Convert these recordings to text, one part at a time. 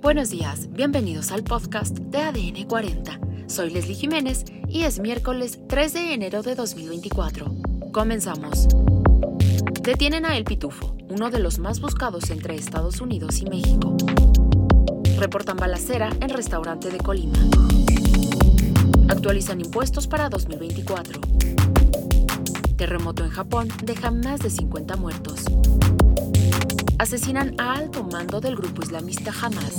Buenos días, bienvenidos al podcast de ADN 40. Soy Leslie Jiménez y es miércoles 3 de enero de 2024. Comenzamos. Detienen a El Pitufo, uno de los más buscados entre Estados Unidos y México. Reportan balacera en restaurante de Colima. Actualizan impuestos para 2024. Terremoto en Japón deja más de 50 muertos asesinan a alto mando del grupo islamista Hamas.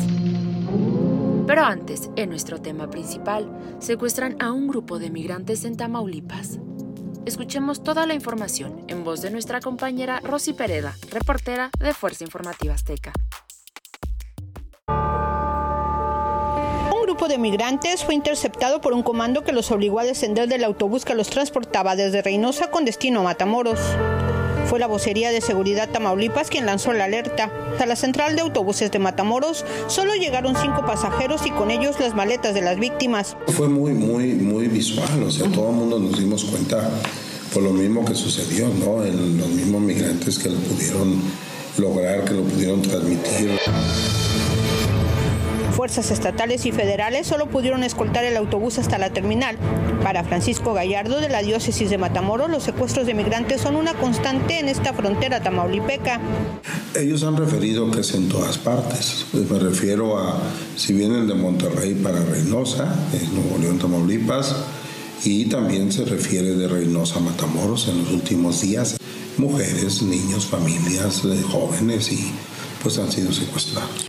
Pero antes, en nuestro tema principal, secuestran a un grupo de migrantes en Tamaulipas. Escuchemos toda la información en voz de nuestra compañera Rosy Pereda, reportera de Fuerza Informativa Azteca. Un grupo de migrantes fue interceptado por un comando que los obligó a descender del autobús que los transportaba desde Reynosa con destino a Matamoros. Fue la vocería de seguridad Tamaulipas quien lanzó la alerta. A la central de autobuses de Matamoros solo llegaron cinco pasajeros y con ellos las maletas de las víctimas. Fue muy, muy, muy visual, o sea, todo el mundo nos dimos cuenta por lo mismo que sucedió, ¿no? En los mismos migrantes que lo pudieron lograr, que lo pudieron transmitir. Fuerzas estatales y federales solo pudieron escoltar el autobús hasta la terminal. Para Francisco Gallardo de la diócesis de Matamoros, los secuestros de migrantes son una constante en esta frontera tamaulipeca. Ellos han referido que es en todas partes. Me refiero a si vienen de Monterrey para Reynosa, en Nuevo León, Tamaulipas, y también se refiere de Reynosa a Matamoros en los últimos días. Mujeres, niños, familias, jóvenes y pues han sido secuestrados.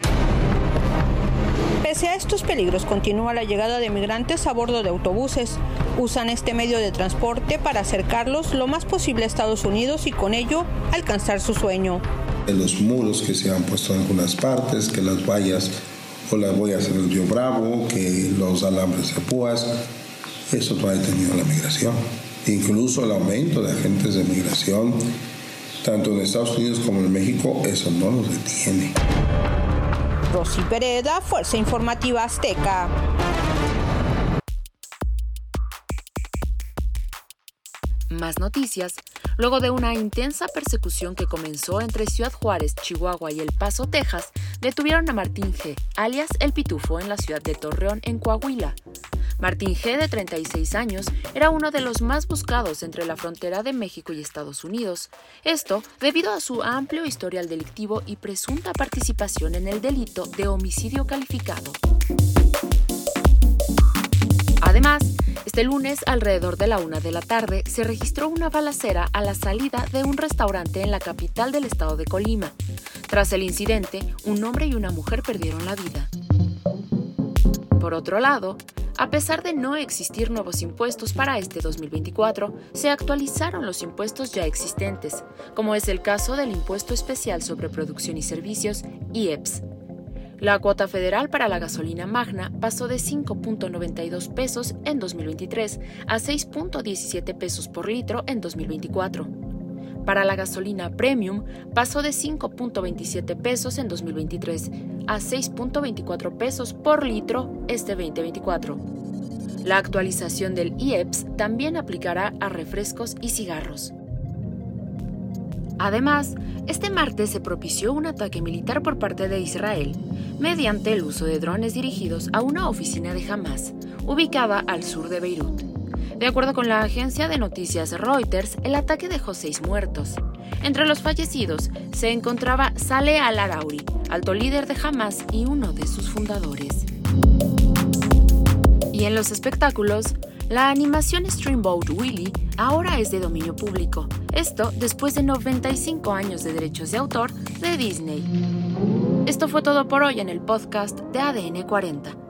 Pese a estos peligros, continúa la llegada de migrantes a bordo de autobuses. Usan este medio de transporte para acercarlos lo más posible a Estados Unidos y con ello alcanzar su sueño. Los muros que se han puesto en algunas partes, que las vallas o las boyas en el río Bravo, que los alambres de púas, eso no ha detenido la migración. Incluso el aumento de agentes de migración, tanto en Estados Unidos como en México, eso no nos detiene. Rosy Pereda, Fuerza Informativa Azteca. Más noticias. Luego de una intensa persecución que comenzó entre Ciudad Juárez, Chihuahua y El Paso, Texas, detuvieron a Martín G., alias El Pitufo, en la ciudad de Torreón, en Coahuila. Martín G., de 36 años, era uno de los más buscados entre la frontera de México y Estados Unidos. Esto debido a su amplio historial delictivo y presunta participación en el delito de homicidio calificado. Además, este lunes, alrededor de la una de la tarde, se registró una balacera a la salida de un restaurante en la capital del estado de Colima. Tras el incidente, un hombre y una mujer perdieron la vida. Por otro lado, a pesar de no existir nuevos impuestos para este 2024, se actualizaron los impuestos ya existentes, como es el caso del Impuesto Especial sobre Producción y Servicios, IEPS. La cuota federal para la gasolina magna pasó de 5.92 pesos en 2023 a 6.17 pesos por litro en 2024 para la gasolina premium pasó de 5.27 pesos en 2023 a 6.24 pesos por litro este 2024. La actualización del IEPS también aplicará a refrescos y cigarros. Además, este martes se propició un ataque militar por parte de Israel mediante el uso de drones dirigidos a una oficina de Hamas, ubicada al sur de Beirut. De acuerdo con la agencia de noticias Reuters, el ataque dejó seis muertos. Entre los fallecidos se encontraba Saleh al-Arauri, alto líder de Hamas y uno de sus fundadores. Y en los espectáculos, la animación Streamboat Willy ahora es de dominio público. Esto después de 95 años de derechos de autor de Disney. Esto fue todo por hoy en el podcast de ADN 40.